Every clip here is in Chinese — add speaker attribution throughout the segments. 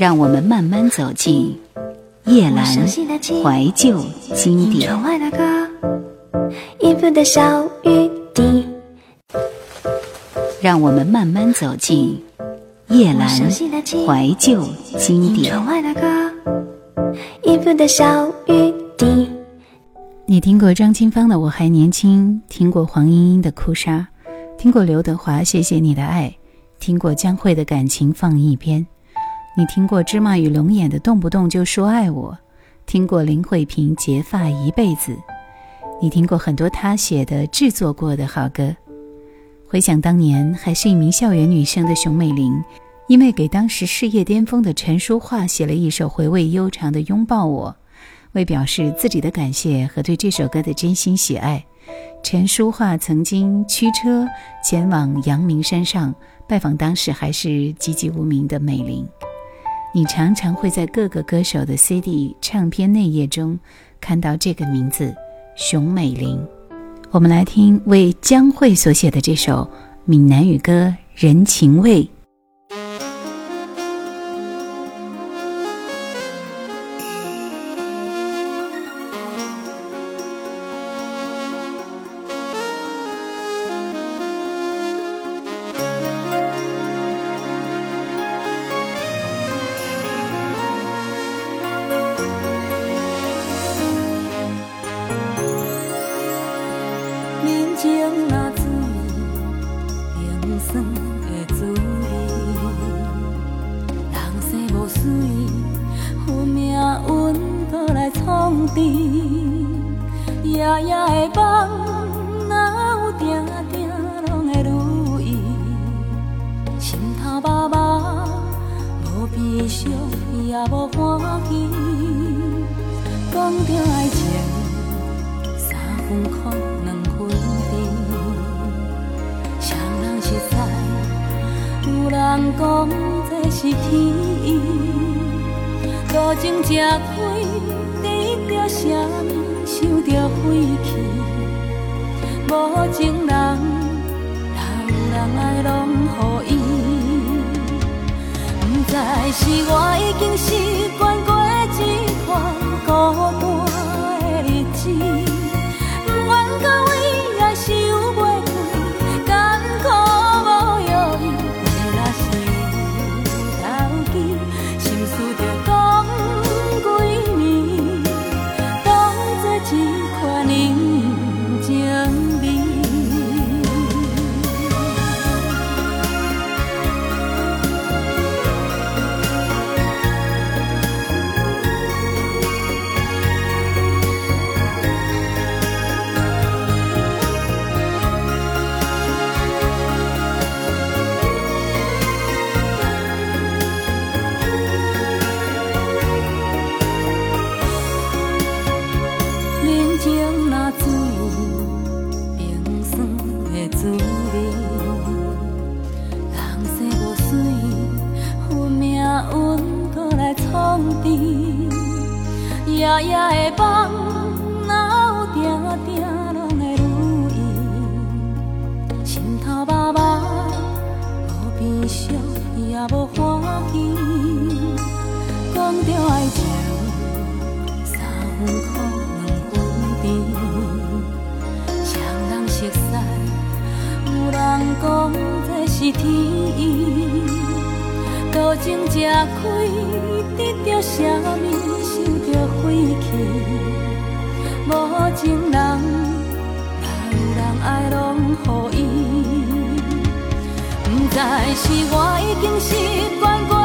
Speaker 1: 让我们慢慢走进叶阑怀旧经典。让我们慢慢走进叶阑怀旧经典。你听过张清芳的《我还年轻》，听过黄莺莺的《哭砂》，听过刘德华《谢谢你的爱》，听过江蕙的感情放一边。你听过芝麻与龙眼的动不动就说爱我，听过林慧萍结发一辈子，你听过很多她写的制作过的好歌。回想当年还是一名校园女生的熊美玲，因为给当时事业巅峰的陈淑桦写了一首回味悠长的《拥抱我》，为表示自己的感谢和对这首歌的真心喜爱，陈淑桦曾经驱车前往阳明山上拜访当时还是籍籍无名的美玲。你常常会在各个歌手的 CD 唱片内页中看到这个名字——熊美玲。我们来听为江蕙所写的这首闽南语歌《人情味》。
Speaker 2: 无情食亏，得到什么，受着晦气。无情人，人有人爱，拢予伊。不知是我已经习惯过这款孤单。情人，若
Speaker 1: 有人
Speaker 2: 爱，拢予伊。不知是我已经习惯过。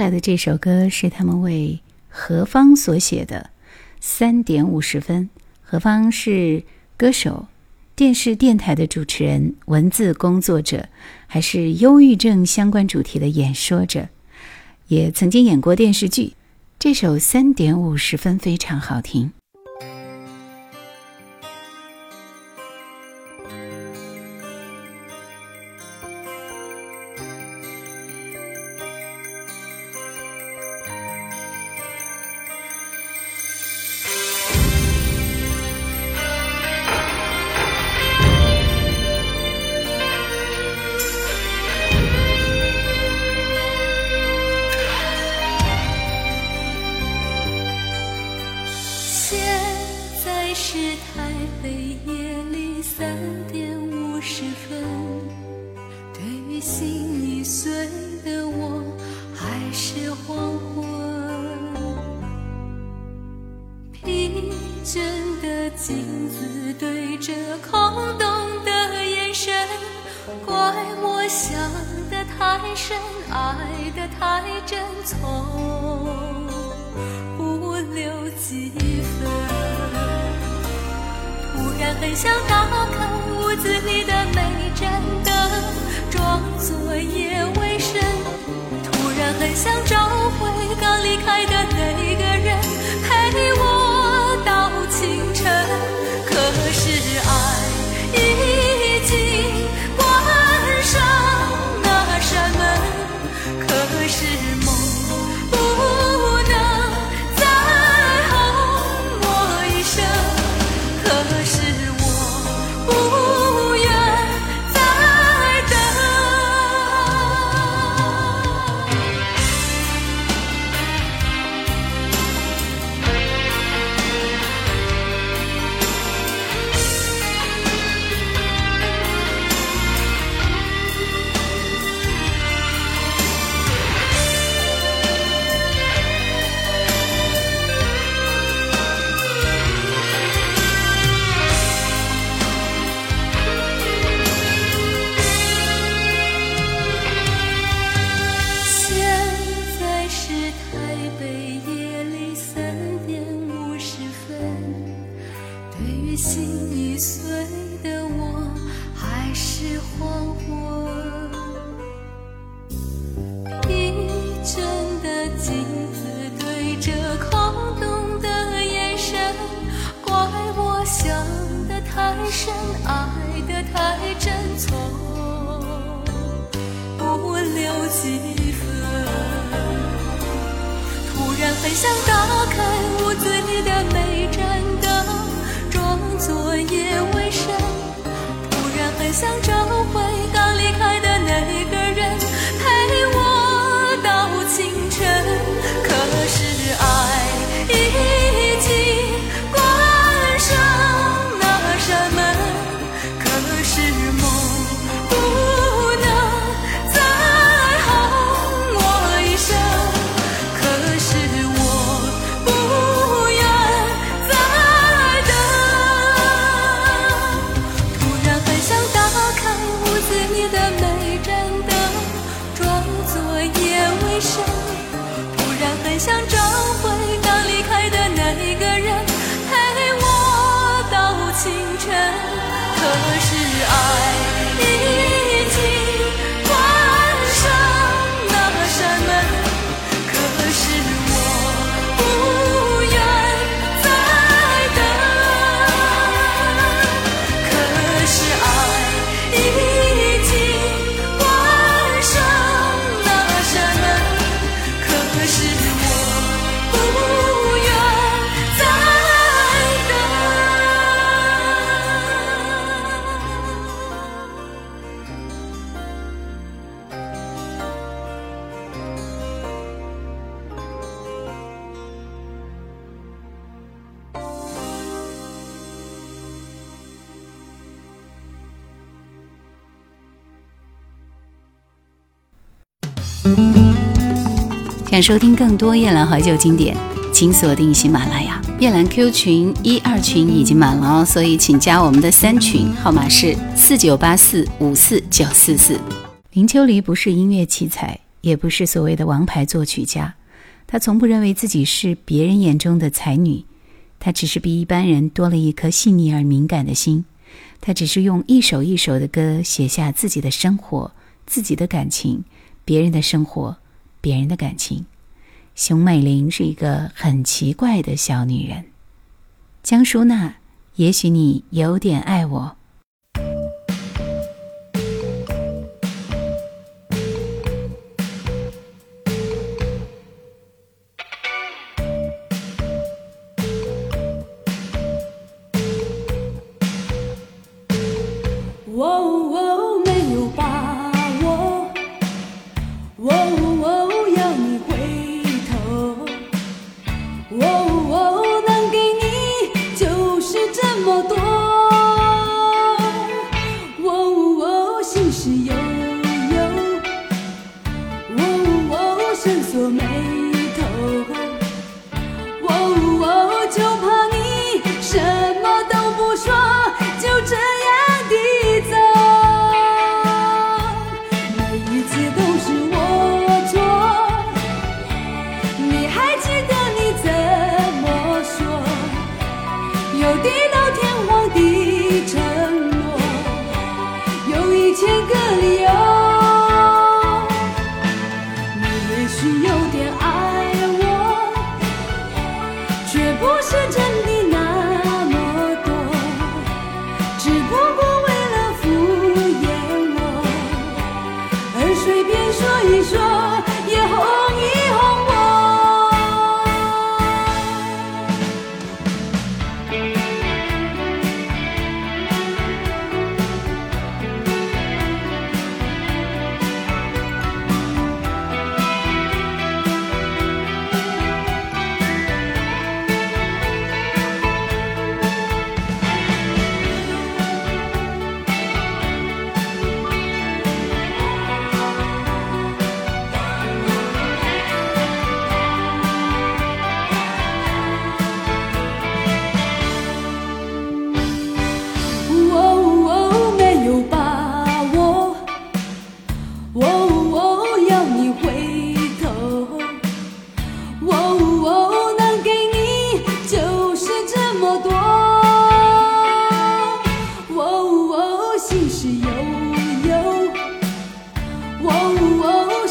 Speaker 1: 来的这首歌是他们为何方所写的，三点五十分。何方是歌手、电视电台的主持人、文字工作者，还是忧郁症相关主题的演说者，也曾经演过电视剧。这首三点五十分非常好听。
Speaker 2: 是台北夜里三点五十分，对于心已碎的我，还是黄昏。疲倦的镜子对着空洞的眼神，怪我想得太深，爱得太真，从不留几分。突然很想打开屋子里的每盏灯，装作夜未深。突然很想找回刚离开的那想
Speaker 1: 收听更多夜兰怀旧经典，请锁定喜马拉雅。夜兰 Q 群一二群已经满了哦，所以请加我们的三群，号码是四九八四五四九四四。林秋离不是音乐奇才，
Speaker 2: 也不是所谓的王牌作曲家。他从不认为自己是别人眼中的才女，他只是比一般人多了一颗细腻而敏感的心。他只是用一首一首的歌写下自己的生活、自己的感情、别人的生活、别人的感情。熊美玲是一个很奇怪的小女人。江淑娜，也许你有点爱我。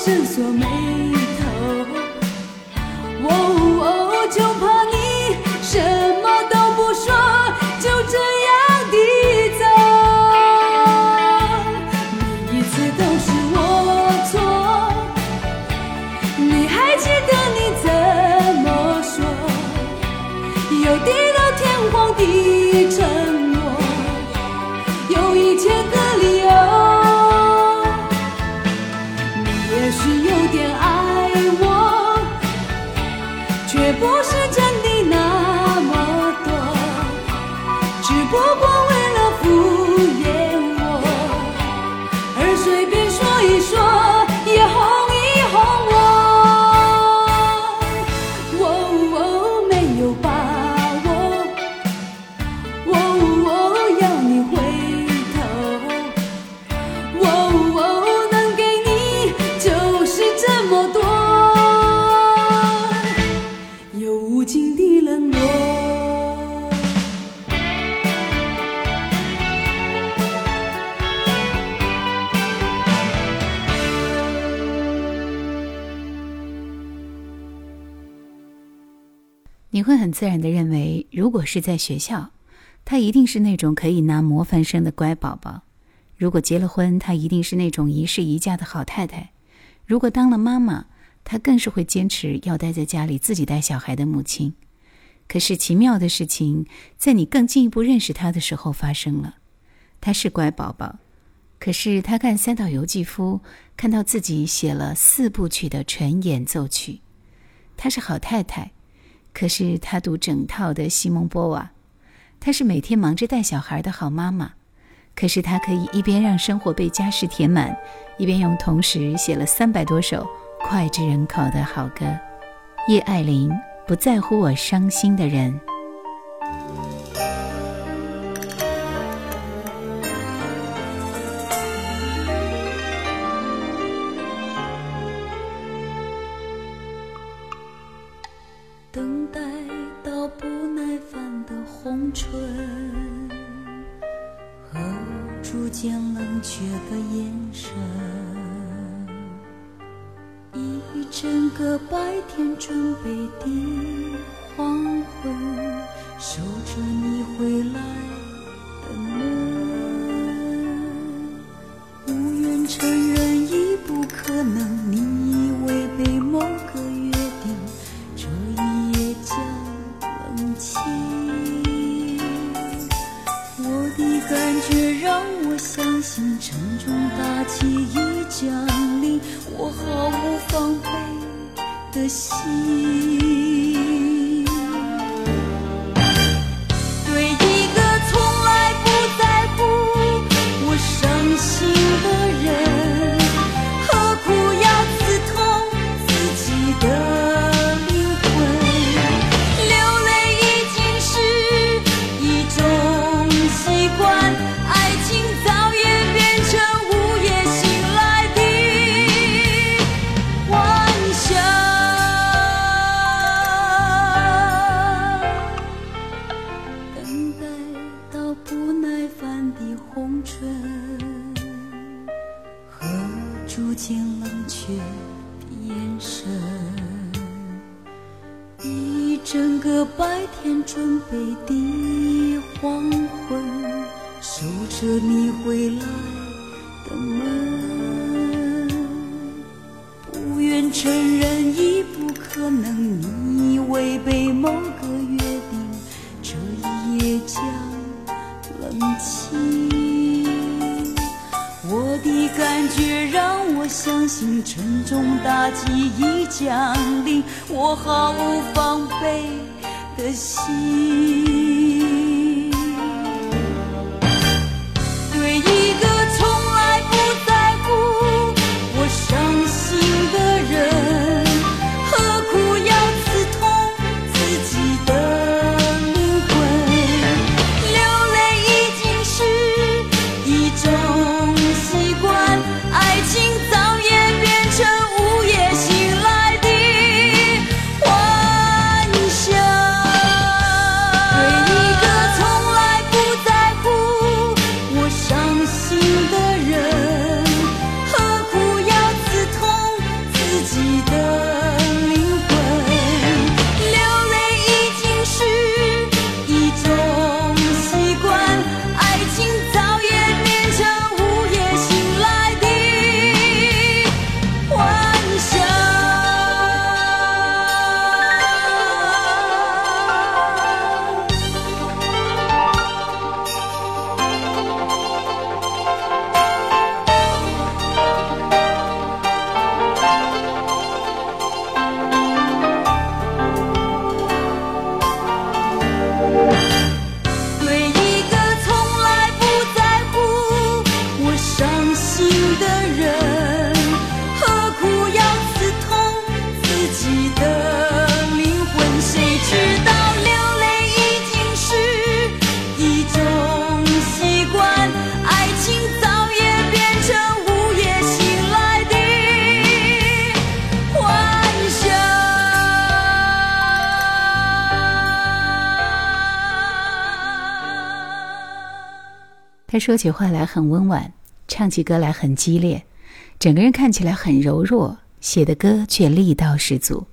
Speaker 2: 你是在学校，他一定是那种可以拿模范生的乖宝宝；如果结了婚，他一定是那种一世一家的好太太；如果当了妈妈，她更是会坚持要待在家里自己带小孩的母亲。可是奇妙的事情，在你更进一步认识他的时候发生了。他是乖宝宝，可是他看三岛由纪夫，看到自己写了四部曲的纯演奏曲。他是好太太。可是她读整套的西蒙波娃，她是每天忙着带小孩的好妈妈。可是她可以一边让生活被家事填满，一边用同时写了三百多首脍炙人口的好歌。叶爱玲不在乎我伤心的人。等待到不耐烦的红唇和逐渐冷却的眼神，一整个白天准备的黄昏，守着你回来的门，毫无防备的心。整个白天准备的黄昏，守着你回来的门。不愿承认已不可能，你以为被某个约定，这一夜将冷清。我的感觉让我相信沉重打击已降临，我毫无防备的心。
Speaker 1: 说起话来很温婉，唱起歌来很激烈，整个人看起来很柔弱，写的歌却力道十足。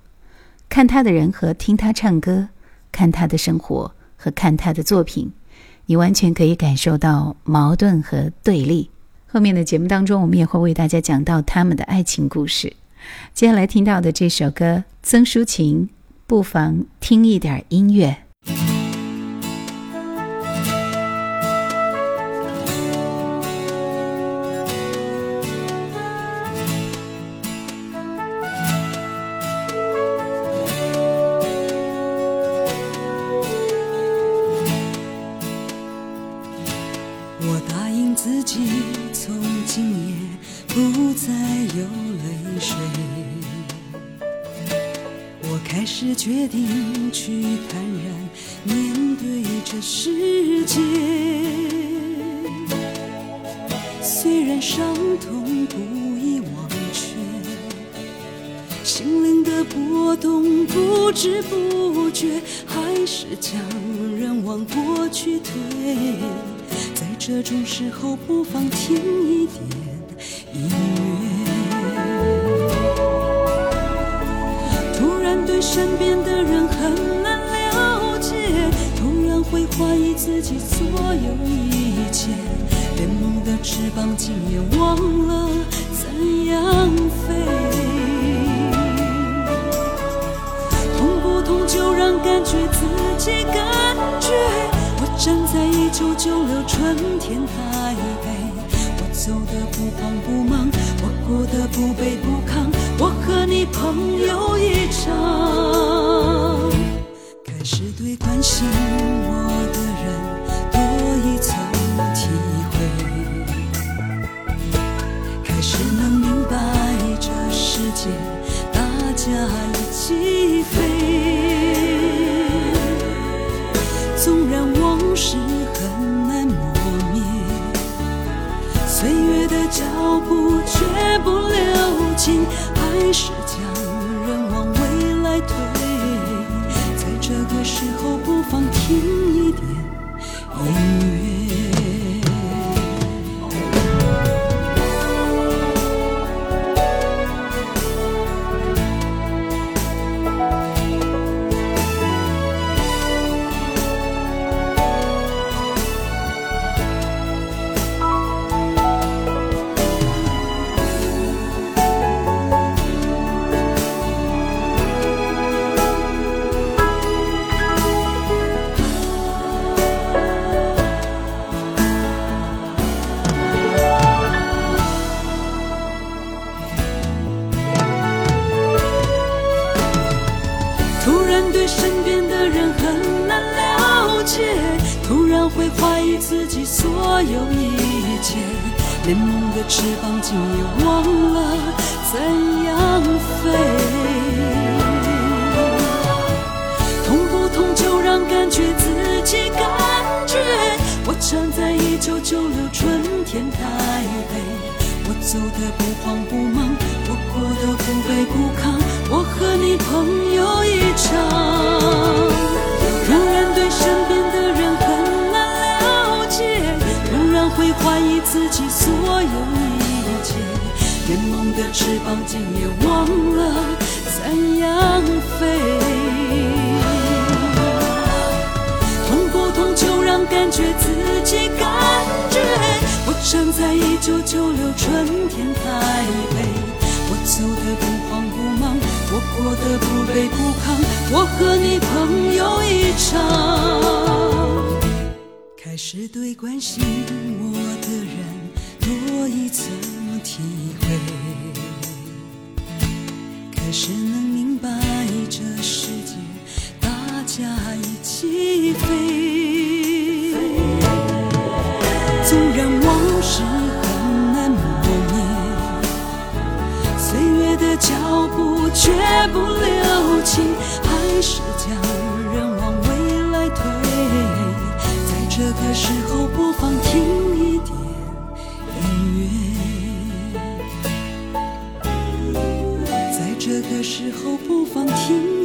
Speaker 1: 看他的人和听他唱歌，看他的生活和看他的作品，你完全可以感受到矛盾和对立。后面的节目当中，我们也会为大家讲到他们的爱情故事。接下来听到的这首歌，曾淑琴，不妨听一点音乐。
Speaker 2: 定去坦然面对这世界。虽然伤痛不易忘却，心灵的波动，不知不觉还是将人往过去推。在这种时候，不妨听一点音乐。突然对身边的会怀疑自己所有一切，连梦的翅膀竟也忘了怎样飞。痛不痛就让感觉自己感觉。我站在一九九六春天台北，我走的不慌不忙，我过得不卑不亢，我和你朋友一场，对关心我的人多一层体会，开始能明白这世界大家一起飞。纵然往事很难磨灭，岁月的脚步却不留情，还是将人往未来推。时候，不妨听一点音乐。所有一切，连梦的翅膀竟也忘了怎样飞。痛不痛就让感觉自己感觉。我站在一九九六春天台北，我走的不慌不忙，我过得不卑不亢，我和你朋友一场。会怀疑自己所有一切，连梦的翅膀竟也忘了怎样飞。痛不痛就让感觉自己感觉。我站在一九九六春天台北，我走的不慌不忙，我过得不卑不亢，我和你朋友一场。开始对关心我的人多一层体会，开始能明白这世界大家一起飞。纵然往事很难磨灭，岁月的脚步却不留情，还是将人往未来推。这个时候，不妨听一点音乐。在这个时候，不妨听。